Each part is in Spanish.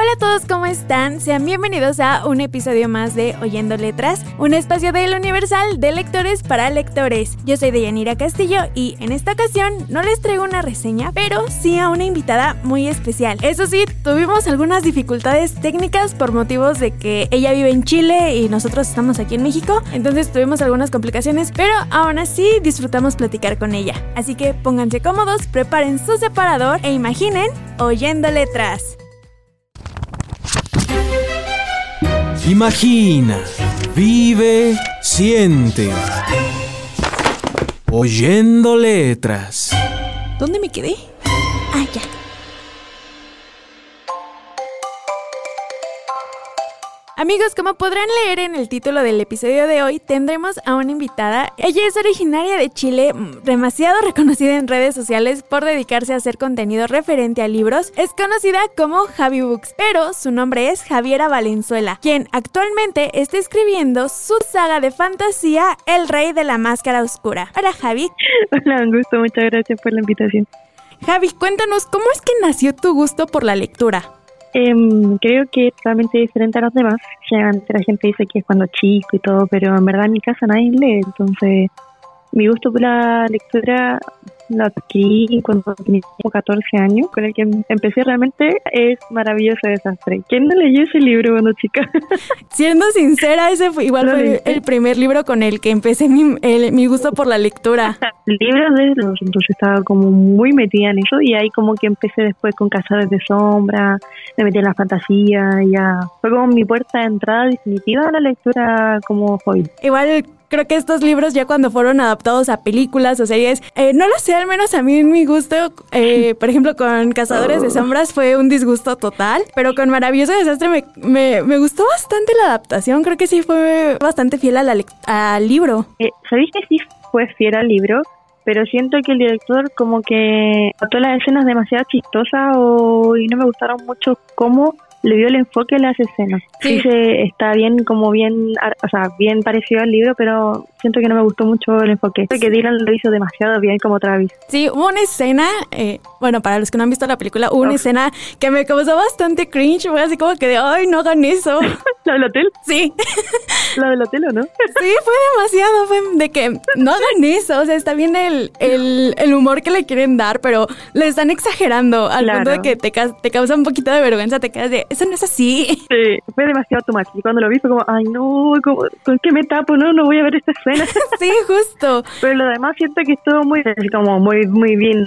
Hola a todos, ¿cómo están? Sean bienvenidos a un episodio más de Oyendo Letras, un espacio del Universal de lectores para lectores. Yo soy Deyanira Castillo y en esta ocasión no les traigo una reseña, pero sí a una invitada muy especial. Eso sí, tuvimos algunas dificultades técnicas por motivos de que ella vive en Chile y nosotros estamos aquí en México, entonces tuvimos algunas complicaciones, pero aún así disfrutamos platicar con ella. Así que pónganse cómodos, preparen su separador e imaginen Oyendo Letras. Imagina, vive, siente. Oyendo letras. ¿Dónde me quedé? Amigos, como podrán leer en el título del episodio de hoy, tendremos a una invitada. Ella es originaria de Chile, mm, demasiado reconocida en redes sociales por dedicarse a hacer contenido referente a libros. Es conocida como Javi Books, pero su nombre es Javiera Valenzuela, quien actualmente está escribiendo su saga de fantasía El Rey de la Máscara Oscura. Hola Javi. Hola, un gusto, muchas gracias por la invitación. Javi, cuéntanos, ¿cómo es que nació tu gusto por la lectura? Em, creo que es totalmente diferente a los demás. Generalmente la gente dice que es cuando chico y todo, pero en verdad en mi casa nadie lee, entonces mi gusto por la lectura lo adquirí cuando tenía 14 años, con el que empecé realmente es Maravilloso Desastre. ¿Quién no leyó ese libro cuando chica? Siendo sincera, ese fue, igual fue el primer libro con el que empecé mi, el- mi gusto por la lectura. Libros de los, entonces estaba como muy metida en eso y ahí como que empecé después con Cazadores de Sombra, me metí en la fantasía, y ya fue como mi puerta de entrada definitiva a la lectura como hobby. Igual creo que estos libros ya cuando fueron adaptados a películas o series, eh, no lo sé, al menos a mí en mi gusto, eh, por ejemplo con Cazadores de Sombras fue un disgusto total, pero con Maravilloso Desastre me, me, gustó bastante la adaptación, creo que sí fue bastante fiel al libro. Eh, ¿Sabéis que sí fue fiel al libro? Pero siento que el director como que notó las escenas demasiado chistosas o, y no me gustaron mucho cómo le dio el enfoque a las escenas. Sí. Sí, se, está bien como bien, o sea, bien parecido al libro, pero siento que no me gustó mucho el enfoque. Creo que Dylan lo hizo demasiado bien como Travis. Sí, hubo una escena, eh, bueno, para los que no han visto la película, hubo una Uf. escena que me causó bastante cringe, fue así como que de, ay, no hagan eso. ¿La del hotel? Sí, ¿La del hotel o no? sí, fue demasiado, fue de que no hagan eso, o sea, está bien el, el, el humor que le quieren dar, pero le están exagerando al Claro. punto de que te, te causa un poquito de vergüenza, te quedas de, eso no es así. Sí, fue demasiado. Y cuando lo vi fue como, ay no, ¿cómo- ¿con qué me tapo? No, no voy a ver esta escena. sí, justo. Pero lo demás siento que estuvo muy, como muy, muy bien,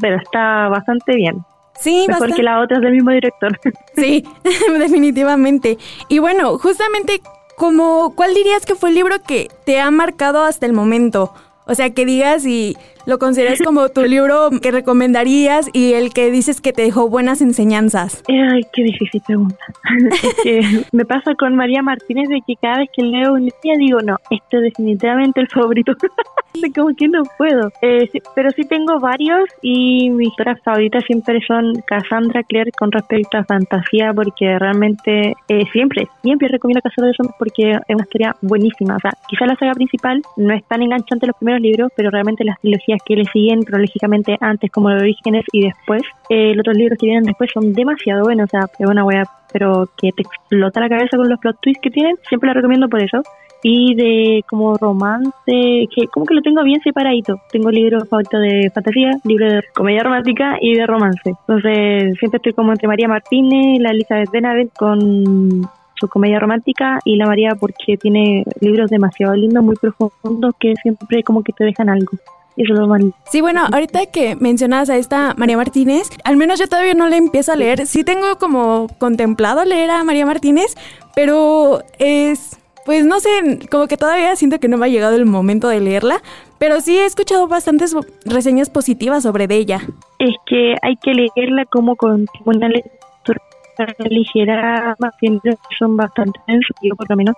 pero está bastante bien. Sí, Mejor bastante- que las otras del mismo director. Sí, definitivamente. Y bueno, justamente, como, ¿cuál dirías que fue el libro que te ha marcado hasta el momento? O sea, que digas y lo consideras como tu libro que recomendarías y el que dices que te dejó buenas enseñanzas. Ay, qué difícil pregunta. es que me pasa con María Martínez de que cada vez que leo un día digo, no, este es definitivamente el favorito. como que no puedo. Eh, sí, pero sí tengo varios y mis historias favoritas siempre son Cassandra Clare con respecto a fantasía porque realmente eh, siempre, siempre recomiendo de Sombras porque es una historia buenísima. O sea, quizá la saga principal no es tan enganchante los primeros libros, pero realmente las trilogías que le siguen cronológicamente antes como los orígenes y después, eh, los otros libros que vienen después son demasiado buenos. O sea, es una wea pero que te explota la cabeza con los plot twists que tienen. Siempre la recomiendo por eso y de como romance, que como que lo tengo bien separadito. Tengo libros favoritos de fantasía, libros de comedia romántica y de romance. Entonces siempre estoy como entre María Martínez, la Elizabeth Benavent con su comedia romántica y la María porque tiene libros demasiado lindos, muy profundos que siempre como que te dejan algo. Eso es lo lindo. Sí, bueno, ahorita que mencionabas a esta María Martínez, al menos yo todavía no la empiezo a leer. Sí tengo como contemplado leer a María Martínez, pero es, pues no sé, como que todavía siento que no me ha llegado el momento de leerla. pero sí he escuchado bastantes reseñas positivas sobre ella. Es que hay que leerla como con una lectura ligera, más bien son bastante densos, yo por lo menos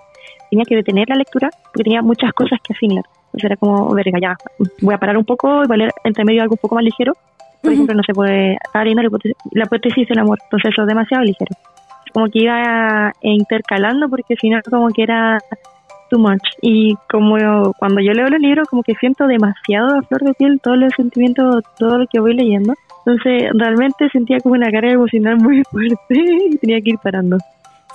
tenía que detener la lectura porque tenía muchas cosas que asimilar. Entonces era como, verga, ya, voy a parar un poco y voy a leer entre medio algo un poco más ligero. Por ejemplo, no se puede, estar leyendo la hipótesis del amor, entonces eso es demasiado ligero. Como que iba intercalando porque si no como que era too much. Y como cuando yo leo los libros, como que siento demasiado a flor de piel todos los sentimientos, todo lo que voy leyendo. Entonces realmente sentía como una carga emocional muy fuerte y tenía que ir parando.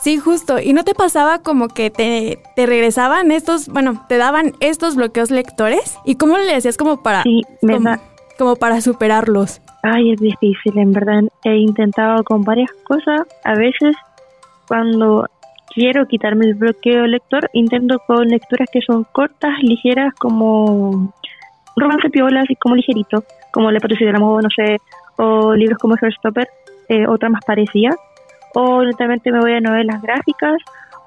Sí, justo. ¿Y no te pasaba como que te, te regresaban estos, bueno, te daban estos bloqueos lectores? ¿Y cómo le hacías como para, sí, me como, como para superarlos? Ay, es difícil, en verdad. He intentado con varias cosas. A veces, cuando quiero quitarme el bloqueo lector, intento con lecturas que son cortas, ligeras, como romance piola, así como ligerito, como Le Patricio del Amor, no sé, o libros como Heartstopper, eh, otra más parecida o directamente me voy a novelas gráficas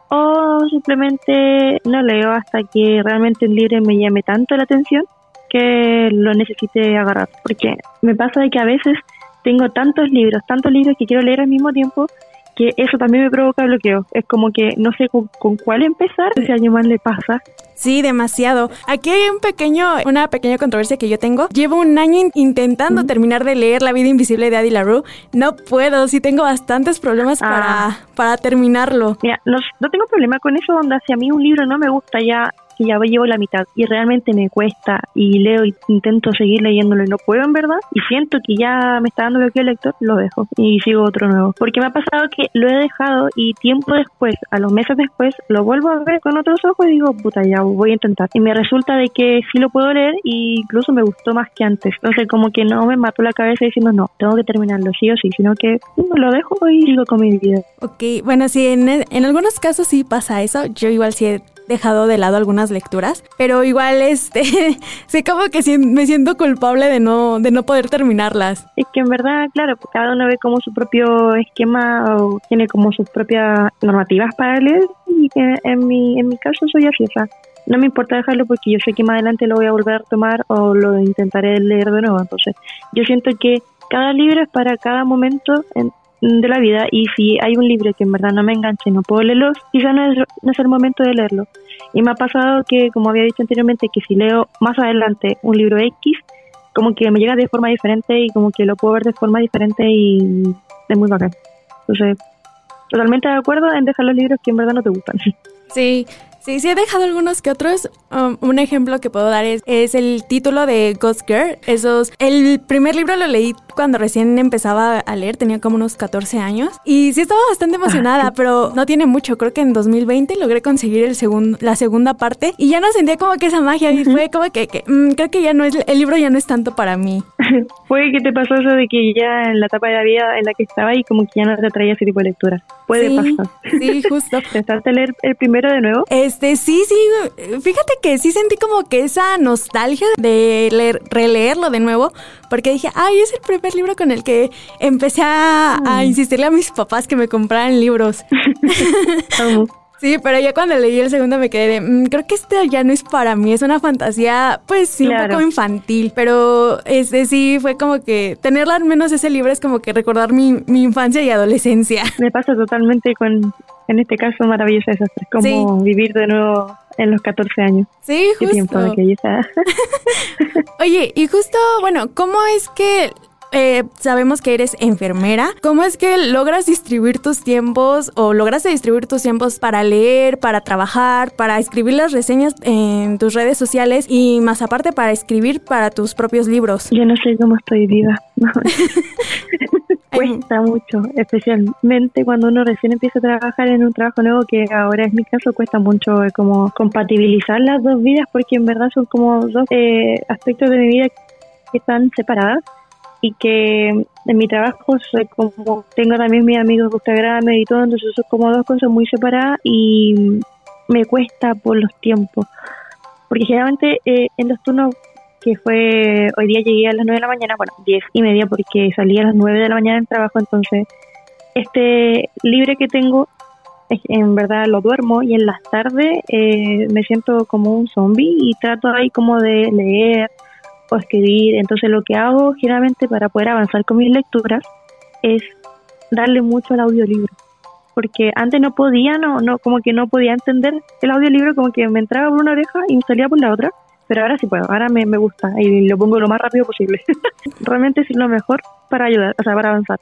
o simplemente no leo hasta que realmente el libro me llame tanto la atención que lo necesite agarrar. Porque me pasa de que a veces tengo tantos libros, tantos libros que quiero leer al mismo tiempo que eso también me provoca bloqueo. Es como que no sé con, cuál empezar, si a alguien más le pasa. Sí, demasiado. Aquí hay un pequeño, una pequeña controversia que yo tengo. Llevo un año intentando terminar de leer La vida invisible de Adi LaRue. No puedo, sí tengo bastantes problemas para, Ah. para terminarlo. Mira, no, no tengo problema con eso, onda, si a mí un libro no me gusta ya que ya llevo la mitad y realmente me cuesta y leo y intento seguir leyéndolo y no puedo en verdad y siento que ya me está dando bloqueo el lector, lo dejo y sigo otro nuevo. Porque me ha pasado que lo he dejado y tiempo después, a los meses después, lo vuelvo a ver con otros ojos y digo, puta, ya voy a intentar. Y me resulta de que sí lo puedo leer e incluso me gustó más que antes. Entonces como que no me mató la cabeza diciendo, no, tengo que terminarlo sí o sí, sino que lo dejo y sigo con mi vida. Ok, bueno, sí, en, en algunos casos sí pasa eso. Yo igual sí he dejado de lado algunas lecturas, pero igual este sí como que me siento culpable de no de no poder terminarlas. Es que en verdad, claro, pues cada uno ve como su propio esquema o tiene como sus propias normativas para leer y que en mi, en mi caso soy así, no me importa dejarlo porque yo sé que más adelante lo voy a volver a tomar o lo intentaré leer de nuevo, entonces yo siento que cada libro es para cada momento en- de la vida y si hay un libro que en verdad no me engancha y no puedo leerlo, quizá no es, no es el momento de leerlo. Y me ha pasado que, como había dicho anteriormente, que si leo más adelante un libro X, como que me llega de forma diferente y como que lo puedo ver de forma diferente y es muy bacán. Entonces, totalmente de acuerdo en dejar los libros que en verdad no te gustan. Sí, sí, sí he dejado algunos que otros. Um, un ejemplo que puedo dar es, es el título de Ghost Girl. Esos, el primer libro lo leí cuando recién empezaba a leer, tenía como unos 14 años. Y sí estaba bastante emocionada, pero no tiene mucho. Creo que en 2020 logré conseguir el segun- la segunda parte y ya no sentía como que esa magia. Y fue como que, que, mm, creo que ya no es, el libro ya no es tanto para mí. Puede que te pasó eso de que ya en la etapa de la vida en la que estaba y como que ya no te atraía ese tipo de lectura. Puede sí, pasar. Sí, justo. ¿Pensaste leer el primero de nuevo? Este, sí, sí, fíjate que sí sentí como que esa nostalgia de leer- releerlo de nuevo, porque dije, ay, es el primer libro con el que empecé a, a insistirle a mis papás que me compraran libros. Sí, pero ya cuando leí el segundo me quedé de, "Mm, creo que este ya no es para mí, es una fantasía, pues sí, un poco infantil, pero este sí fue como que tenerla al menos ese libro es como que recordar mi, mi infancia y adolescencia. Me pasa totalmente con, en este caso, Maravillosa Desastre. Como Sí. vivir de nuevo en los 14 años. Sí, Qué tiempo justo. de. Oye, y justo, bueno, ¿cómo es que eh, sabemos que eres enfermera? ¿Cómo es que logras distribuir tus tiempos o lograste distribuir tus tiempos para leer, para trabajar, para escribir las reseñas en tus redes sociales y más aparte para escribir para tus propios libros? Yo no sé cómo estoy viva. No. cuesta mucho, especialmente cuando uno recién empieza a trabajar en un trabajo nuevo, que ahora es mi caso, cuesta mucho eh, como compatibilizar las dos vidas, porque en verdad son como dos eh, aspectos de mi vida que están separadas y que en mi trabajo soy como tengo también mis amigos de Instagram y todo, entonces son como dos cosas muy separadas y me cuesta por los tiempos. Porque generalmente eh, en los turnos que fue, hoy día llegué a las 9 de la mañana, bueno, 10 y media porque salí a las 9 de la mañana del trabajo, entonces este libre que tengo en verdad lo duermo y en las tardes eh, me siento como un zombie y trato ahí como de leer o escribir. Entonces lo que hago generalmente para poder avanzar con mis lecturas es darle mucho al audiolibro. Porque antes no podía, no, no, como que no podía entender el audiolibro, como que me entraba por una oreja y me salía por la otra. Pero ahora sí puedo, ahora me, me gusta y lo pongo lo más rápido posible. Realmente es lo mejor para ayudar, o sea, para avanzar.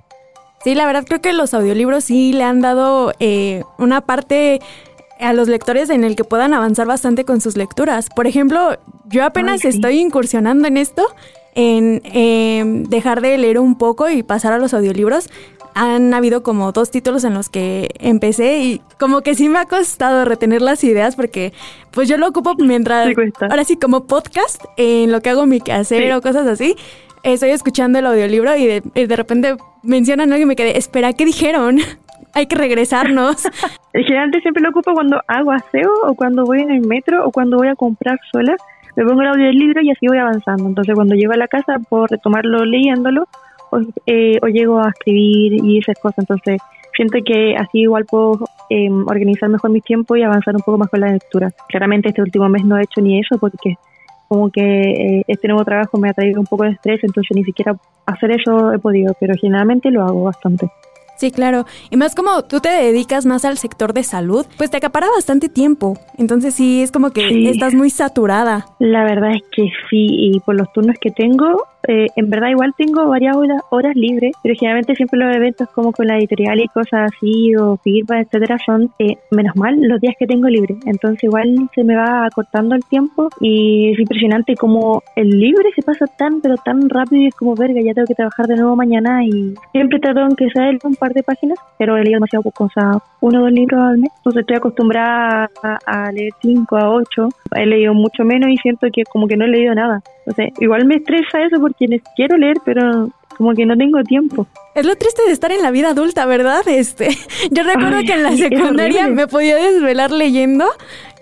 Sí, la verdad creo que los audiolibros sí le han dado eh, una parte a los lectores en el que puedan avanzar bastante con sus lecturas. Por ejemplo, yo apenas estoy incursionando en esto, en em, dejar de leer un poco y pasar a los audiolibros. Han habido como dos títulos en los que empecé y como que sí me ha costado retener las ideas porque pues yo lo ocupo mientras, ahora sí como podcast, en lo que hago mi quehacer o cosas así estoy escuchando el audiolibro y de, de repente mencionan algo y me quedé, espera, ¿qué dijeron? Hay que regresarnos. Generalmente siempre lo ocupo cuando hago aseo o cuando voy en el metro o cuando voy a comprar sola. Me pongo el audiolibro y así voy avanzando. Entonces cuando llego a la casa puedo retomarlo leyéndolo o, eh, llego a escribir y esas cosas. Entonces siento que así igual puedo em, organizar mejor mi tiempo y avanzar un poco más con la lectura. Claramente este último mes no he hecho ni eso porque como que eh, este nuevo trabajo me ha traído un poco de estrés, entonces ni siquiera hacer eso he podido, pero generalmente lo hago bastante. Sí, claro. Y más como tú te dedicas más al sector de salud, pues te acapara bastante tiempo. Entonces sí, es como que estás muy saturada. La verdad es que sí, y por los turnos que tengo, eh, en verdad igual tengo varias horas, libres, pero generalmente siempre los eventos como con la editorial y cosas así, o firmas, etcétera, son eh, menos mal los días que tengo libre. Entonces igual se me va acortando el tiempo y es impresionante como el libre se pasa tan, pero tan rápido y es como verga, ya tengo que trabajar de nuevo mañana y siempre trato aunque sea un par de páginas, pero he leído demasiado poco, o sea, uno o dos libros al mes. Entonces estoy acostumbrada a, leer cinco a ocho. He leído mucho menos y siento que como que no he leído nada. O sea, igual me estresa eso porque quiero leer, pero como que no tengo tiempo. Es lo triste de estar en la vida adulta, ¿verdad? Este, yo recuerdo que en la secundaria me podía desvelar leyendo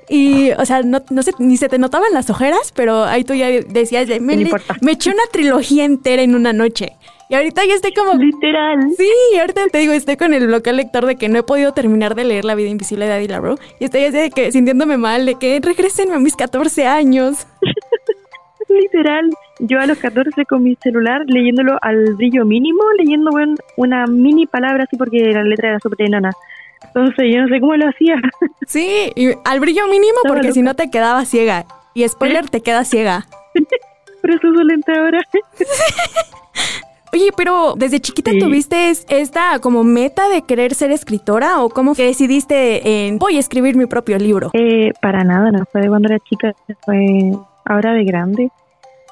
y, o sea, no, no sé, ni se te notaban las ojeras, pero ahí tú ya decías, me, me eché una trilogía entera en una noche. Y ahorita ya estoy como... Literal. Sí, ahorita te digo, estoy con el bloque lector de que no he podido terminar de leer La vida invisible de Adi LaRue. Y estoy así de que sintiéndome mal, de que regresen a mis 14 años. Literal. Yo a los 14 con mi celular leyéndolo al brillo mínimo, leyendo una mini palabra así porque la letra era súper enana. Entonces yo no sé cómo lo hacía. Sí, y al brillo mínimo porque si no te quedaba ciega. Y spoiler, te queda ciega. Pero eso es lenta ahora. Oye, pero desde chiquita tuviste esta como meta de querer ser escritora o cómo que decidiste en voy a escribir mi propio libro? Eh, para nada, no fue de cuando era chica, fue ahora de grande.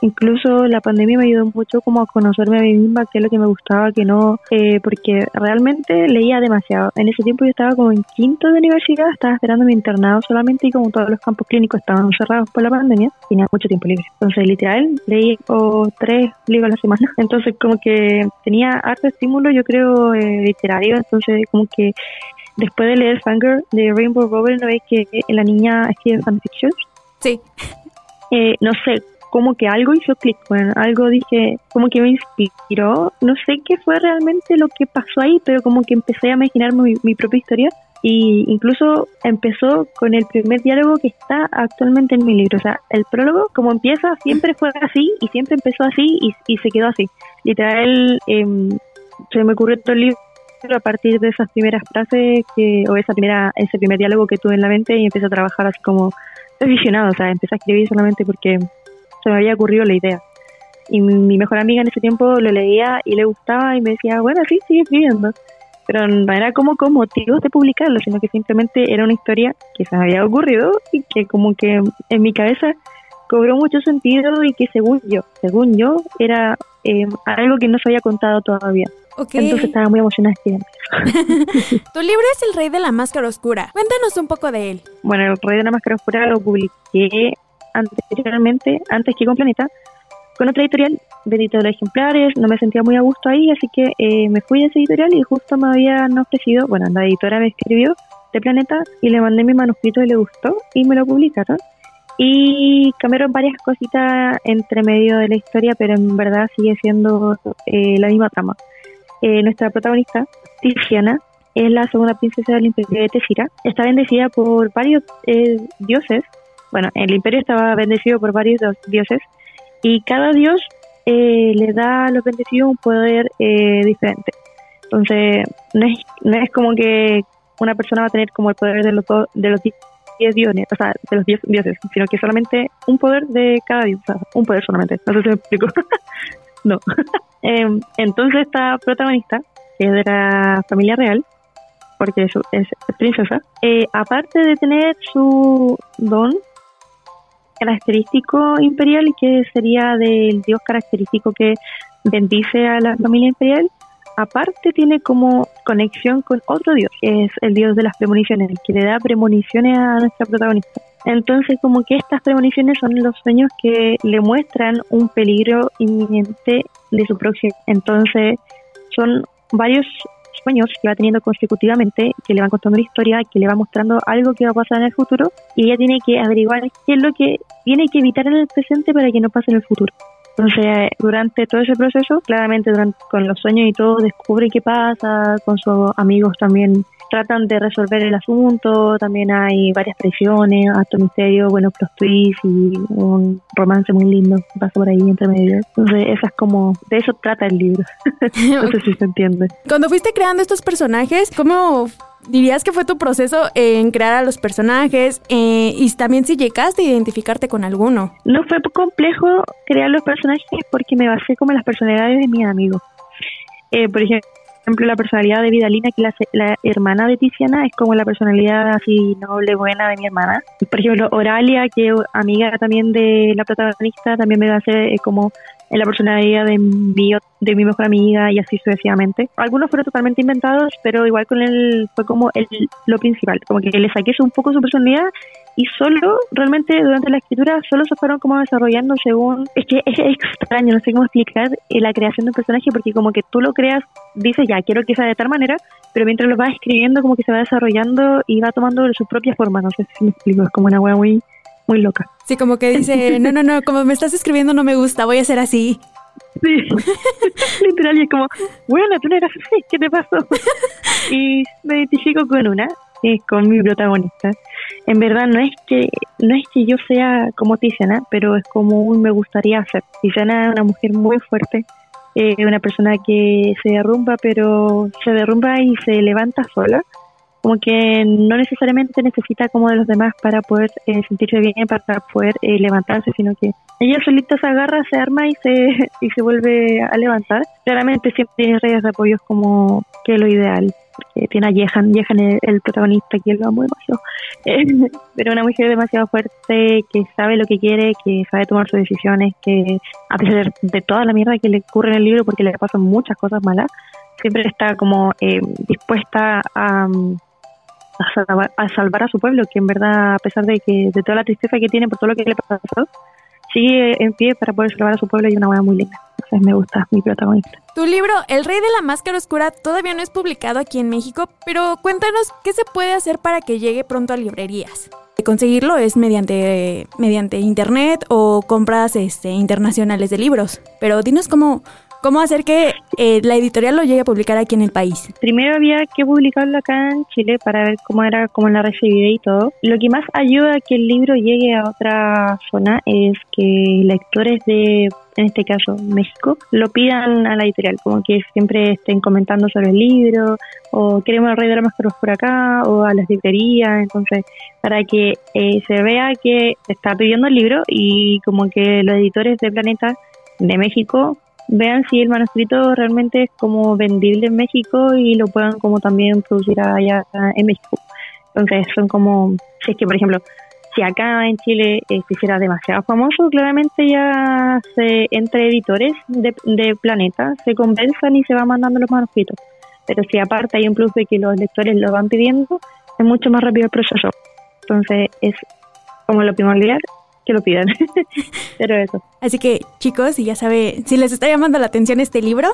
Incluso la pandemia me ayudó mucho como a conocerme a mí misma, qué es lo que me gustaba, qué no, eh, porque realmente leía demasiado. En ese tiempo yo estaba como en quinto de universidad, estaba esperando mi internado solamente y como todos los campos clínicos estaban cerrados por la pandemia, tenía mucho tiempo libre. Entonces, literal, leí o tres libros a la semana. Entonces, como que tenía harto estímulo, yo creo, eh, literario. Entonces, como que después de leer Fangirl de Rainbow Rowell, ¿no veis que la niña escribe fanfiction? Sí. Eh, no sé, como que algo hizo clic, bueno, algo dije, como que me inspiró, no sé qué fue realmente lo que pasó ahí, pero como que empecé a imaginar mi, propia historia. Y incluso empezó con el primer diálogo que está actualmente en mi libro, o sea, el prólogo, como empieza, siempre fue así y siempre empezó así y, se quedó así. Literal, eh, se me ocurrió todo el libro a partir de esas primeras frases que, o esa primera, ese primer diálogo que tuve en la mente y empecé a trabajar así como visionado, o sea, empecé a escribir solamente porque se me había ocurrido la idea. Y mi mejor amiga en ese tiempo lo leía y le gustaba y me decía, bueno, sí, sigue escribiendo. Pero no era como con motivos de publicarlo, sino que simplemente era una historia que se me había ocurrido y que como que en mi cabeza cobró mucho sentido y que según yo, según yo, era eh, algo que no se había contado todavía. Entonces estaba muy emocionada tu libro es El Rey de la Máscara Oscura. Cuéntanos un poco de él. Bueno, El Rey de la Máscara Oscura lo publiqué anteriormente, antes que con Planeta, con otra editorial, vendí los ejemplares, no me sentía muy a gusto ahí, así que eh, me fui a esa editorial y justo me habían ofrecido, bueno, la editora me escribió de Planeta y le mandé mi manuscrito y le gustó y me lo publicaron. Y cambiaron varias cositas entre medio de la historia, pero en verdad sigue siendo eh, la misma trama. Eh, nuestra protagonista, Tiziana, es la segunda princesa del imperio de Tefira. Está bendecida por varios eh, dioses. Bueno, el imperio estaba bendecido por varios dioses y cada dios eh, le da a los bendecidos un poder eh, diferente. Entonces, no es, no es como que una persona va a tener como el poder de los, de los 10 dioses, o sea, de los 10 dioses, sino que solamente un poder de cada dios, o sea, un poder solamente. No sé si me explico. no. Em, entonces, esta protagonista, que es de la familia real, porque es, es princesa, eh, aparte de tener su don característico imperial, que sería del dios característico que bendice a la familia imperial, aparte tiene como conexión con otro dios, que es el dios de las premoniciones, el que le da premoniciones a nuestra protagonista. Entonces, como que estas premoniciones son los sueños que le muestran un peligro inminente de su próximo. Entonces, son varios sueños que va teniendo consecutivamente, que le van contando una historia, que le va mostrando algo que va a pasar en el futuro, y ella tiene que averiguar qué es lo que tiene que evitar en el presente para que no pase en el futuro. Entonces, durante todo ese proceso, claramente durante, con los sueños y todo, descubre qué pasa, con sus amigos también tratan de resolver el asunto, también hay varias presiones, acto misterio, buenos plot twists y un romance muy lindo que pasa por ahí entre medio. Entonces, esa es como, de eso trata el libro. no sé si se entiende. Cuando fuiste creando estos personajes, ¿cómo dirías que fue tu proceso en crear a los personajes eh, y también si llegaste a identificarte con alguno? No fue complejo crear los personajes porque me basé como en las personalidades de mis amigos. Eh, por ejemplo, ejemplo, la personalidad de Vidalina, que la, la hermana de Tiziana, es como la personalidad así noble, buena de mi hermana. Por ejemplo, Oralia, que amiga también de la protagonista, también me a hacer como en la personalidad de mi, de mi mejor amiga y así sucesivamente. Algunos fueron totalmente inventados, pero igual con él fue como el, lo principal, como que le saqué un poco su personalidad y solo, realmente durante la escritura, solo se fueron como desarrollando según... Es que es extraño, no sé cómo explicar eh, la creación de un personaje porque como que tú lo creas, dices ya, quiero que sea de tal manera, pero mientras lo vas escribiendo como que se va desarrollando y va tomando su propia forma, no sé si me explico, es como una wea muy, muy loca. Sí, como que dice, no, no, no, como me estás escribiendo no me gusta, voy a ser así. Sí, literal, y es como, bueno, tú no eras así, ¿qué te pasó? y me identifico con una, con mi protagonista. En verdad no es que no es que yo sea como Tiziana, pero es como me gustaría ser. Tiziana es una mujer muy fuerte, eh, una persona que se derrumba, pero se derrumba y se levanta sola. Como que no necesariamente necesita como de los demás para poder eh, sentirse bien, para poder eh, levantarse, sino que ella solita se agarra, se arma y se, y se vuelve a levantar. Claramente siempre tiene redes de apoyo como que es lo ideal porque tiene a Jehan, Jehan es el protagonista que lo amo demasiado, pero una mujer demasiado fuerte que sabe lo que quiere, que sabe tomar sus decisiones, que a pesar de toda la mierda que le ocurre en el libro porque le pasan muchas cosas malas, siempre está como eh, dispuesta a, a, salvar, a su pueblo, que en verdad a pesar de que de toda la tristeza que tiene por todo lo que le pasó, sigue en pie para poder salvar a su pueblo y una buena muy linda me gusta mi protagonista. Tu libro, El Rey de la Máscara Oscura, todavía no es publicado aquí en México, pero cuéntanos qué se puede hacer para que llegue pronto a librerías. Conseguirlo es mediante, mediante internet o compras este, internacionales de libros. Pero dinos cómo, ¿Cómo hacer que eh, la editorial lo llegue a publicar aquí en el país? Primero había que publicarlo acá en Chile para ver cómo era, cómo la recibida y todo. Lo que más ayuda a que el libro llegue a otra zona es que lectores de en este caso México, lo pidan a la editorial, como que siempre estén comentando sobre el libro, o queremos la Máscara por acá, o a las librerías, entonces, para que eh, se vea que está pidiendo el libro y como que los editores de Planeta de México vean si el manuscrito realmente es como vendible en México y lo puedan como también producir allá en México. Entonces son como, si es que por ejemplo, si acá en Chile eh, se hiciera demasiado famoso, claramente ya se, entre editores de, de Planeta se conversan y se van mandando los manuscritos. Pero si aparte hay un plus de que los lectores lo van pidiendo, es mucho más rápido el proceso. Entonces es como lo primordial que lo pidan. Pero eso. Así que, chicos, si ya saben, si les está llamando la atención este libro,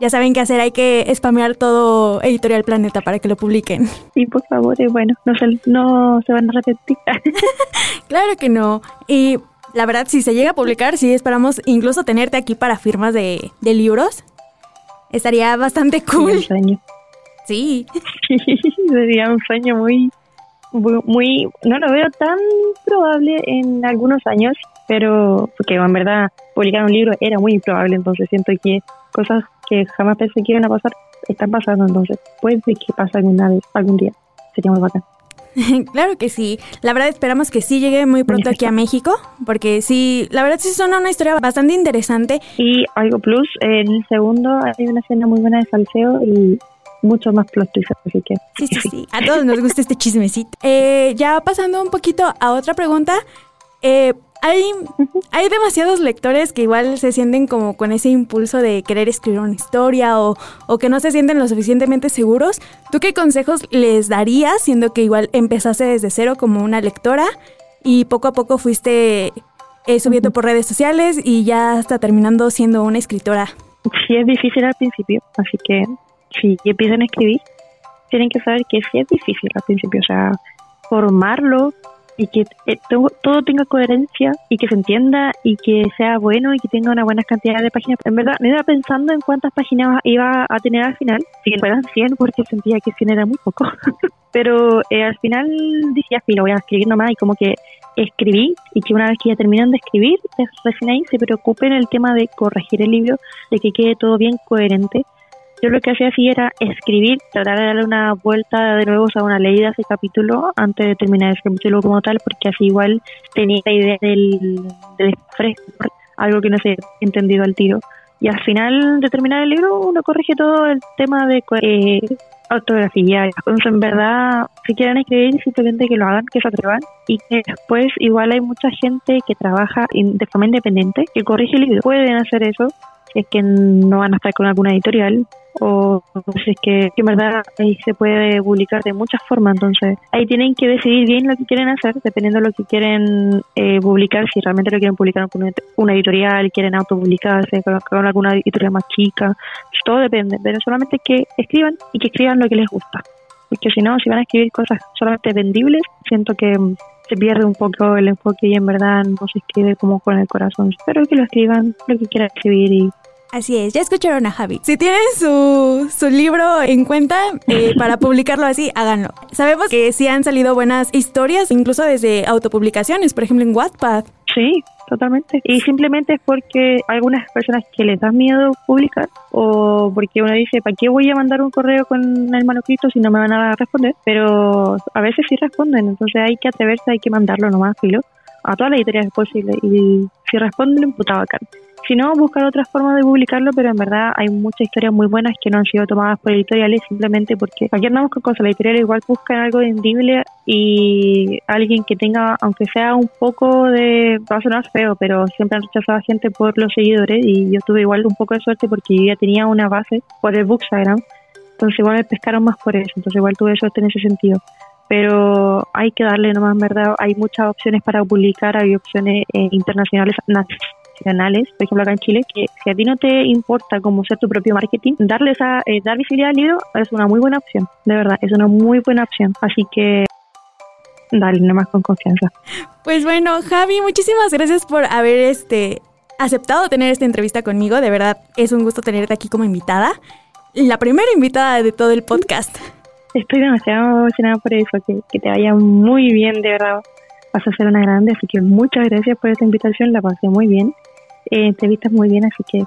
ya saben qué hacer, hay que spamear todo Editorial Planeta para que lo publiquen. Sí, por favor, y bueno, no se, no se van a repetir. claro que no. Y la verdad, si se llega a publicar, sí esperamos incluso tenerte aquí para firmas de, de libros. Estaría bastante cool. Sí. Sería un sueño muy, muy, no lo veo tan probable en algunos años, pero porque en verdad publicar un libro era muy improbable, entonces siento que cosas que jamás pensé que iban a pasar están pasando, entonces puede que pase alguna vez, algún día. Sería muy bacán. claro que sí. La verdad esperamos que sí llegue muy pronto aquí a México, porque sí, la verdad sí suena una historia bastante interesante. Y algo plus, en el segundo hay una escena muy buena de salseo y mucho más plot twist, así que... Sí, sí, sí. A todos nos gusta este chismecito. Eh, ya pasando un poquito a otra pregunta, eh, hay, hay demasiados lectores que igual se sienten como con ese impulso de querer escribir una historia o, o, que no se sienten lo suficientemente seguros. ¿Tú qué consejos les darías, siendo que igual empezaste desde cero como una lectora y poco a poco fuiste eh, subiendo por redes sociales y ya hasta terminando siendo una escritora? Sí, es difícil al principio, así que si empiezan a escribir, tienen que saber que sí es difícil al principio, o sea, formarlo y que eh, todo, tenga coherencia y que se entienda y que sea bueno y que tenga una buena cantidad de páginas. En verdad, me iba pensando en cuántas páginas iba a tener al final, si fueran 100 porque sentía que 100 era muy poco. Pero eh, al final decía, sí, lo voy a escribir nomás y como que escribí y que una vez que ya terminan de escribir, recién ahí se preocupen el tema de corregir el libro, de que quede todo bien coherente yo lo que hacía así era escribir, tratar de darle una vuelta de nuevo, o sea, una leída a ese capítulo antes de terminar ese capítulo como tal, porque así igual tenía la idea del, del algo que no se entendido al tiro. Y al final de terminar el libro, uno corrige todo el tema de eh, autografía. Entonces, en verdad, si quieren escribir, simplemente que lo hagan, que se atrevan. Y que después, igual hay mucha gente que trabaja de forma independiente, que corrige el libro. Pueden hacer eso, es que no van a estar con alguna editorial o si es que, en verdad ahí se puede publicar de muchas formas, entonces ahí tienen que decidir bien lo que quieren hacer, dependiendo de lo que quieren eh, publicar, si realmente lo quieren publicar con una editorial, quieren autopublicarse con, con alguna editorial más chica, todo depende, pero solamente que escriban y que escriban lo que les gusta, porque si no, si van a escribir cosas solamente vendibles, siento que se pierde un poco el enfoque y en verdad no se escribe como con el corazón. Espero que lo escriban, lo que quieran escribir y Así es, ya escucharon a Javi. Si tienen su, su libro en cuenta eh, para publicarlo así, háganlo. Sabemos que sí han salido buenas historias, incluso desde autopublicaciones, por ejemplo en Wattpad. Sí, totalmente. Y simplemente es porque algunas personas que les da miedo publicar o porque uno dice, ¿para qué voy a mandar un correo con el manuscrito si no me van a responder? Pero a veces sí responden, entonces hay que atreverse, hay que mandarlo nomás, filo, a todas las editoriales posibles. Y si responden, puta bacán. Si no, buscar otras formas de publicarlo, pero en verdad hay muchas historias muy buenas que no han sido tomadas por editoriales simplemente porque aquí andamos con cosas. Las editoriales igual buscan algo vendible y alguien que tenga, aunque sea un poco de. va a sonar feo, pero siempre han rechazado a gente por los seguidores y yo tuve igual un poco de suerte porque yo ya tenía una base por el Bookstagram. Entonces igual me pescaron más por eso. Entonces igual tuve suerte en ese sentido pero hay que darle nomás, verdad, hay muchas opciones para publicar, hay opciones eh, internacionales, nacionales, por ejemplo acá en Chile, que si a ti no te importa cómo ser tu propio marketing, darle esa, eh, dar visibilidad al libro es una muy buena opción, de verdad, es una muy buena opción. Así que dale nomás con confianza. Pues bueno, Javi, muchísimas gracias por haber este aceptado tener esta entrevista conmigo. De verdad, es un gusto tenerte aquí como invitada. La primera invitada de todo el podcast. Estoy demasiado emocionada por eso, que, que te vaya muy bien, de verdad vas a ser una grande, así que muchas gracias por esta invitación, la pasé muy bien, eh, te vistas muy bien, así que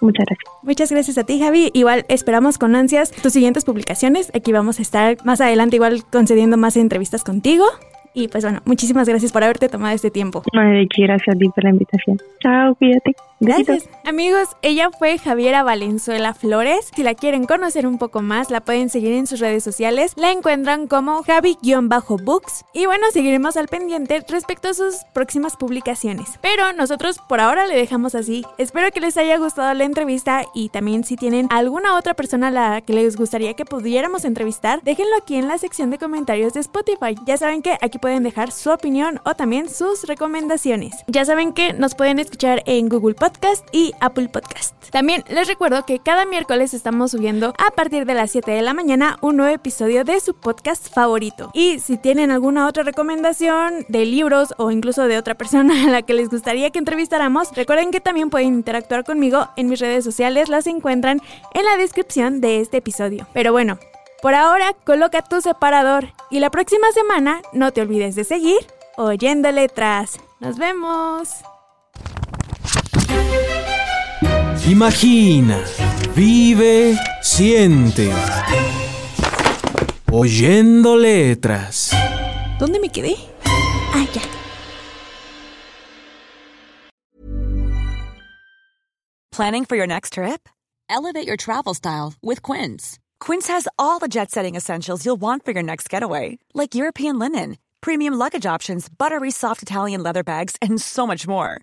muchas gracias. Muchas gracias a ti, Javi. Igual esperamos con ansias tus siguientes publicaciones. Aquí vamos a estar más adelante igual concediendo más entrevistas contigo. Y pues bueno, muchísimas gracias por haberte tomado este tiempo. No, de gracias a ti por la invitación. Chao, cuídate. Gracias. Amigos, ella fue Javiera Valenzuela Flores. Si la quieren conocer un poco más, la pueden seguir en sus redes sociales. La encuentran como Javi-Books. Y bueno, seguiremos al pendiente respecto a sus próximas publicaciones. Pero nosotros por ahora le dejamos así. Espero que les haya gustado la entrevista y también si tienen alguna otra persona a la que les gustaría que pudiéramos entrevistar, déjenlo aquí en la sección de comentarios de Spotify. Ya saben que aquí pueden dejar su opinión o también sus recomendaciones. Ya saben que nos pueden escuchar en Google Podcast Podcast y Apple Podcast. También les recuerdo que cada miércoles estamos subiendo a partir de las 7 de la mañana un nuevo episodio de su podcast favorito. Y si tienen alguna otra recomendación de libros o incluso de otra persona a la que les gustaría que entrevistáramos, recuerden que también pueden interactuar conmigo en mis redes sociales, las encuentran en la descripción de este episodio. Pero bueno, Por ahora, coloca tu separador y la próxima semana no te olvides de seguir oyendo letras. Nos vemos. Imagina, vive, siente. Oyendo letras. ¿Dónde me quedé? Ah, ya. Planning for your next trip? Elevate your travel style with Quince. Quince has all the jet setting essentials you'll want for your next getaway, like European linen, premium luggage options, buttery soft Italian leather bags, and so much more.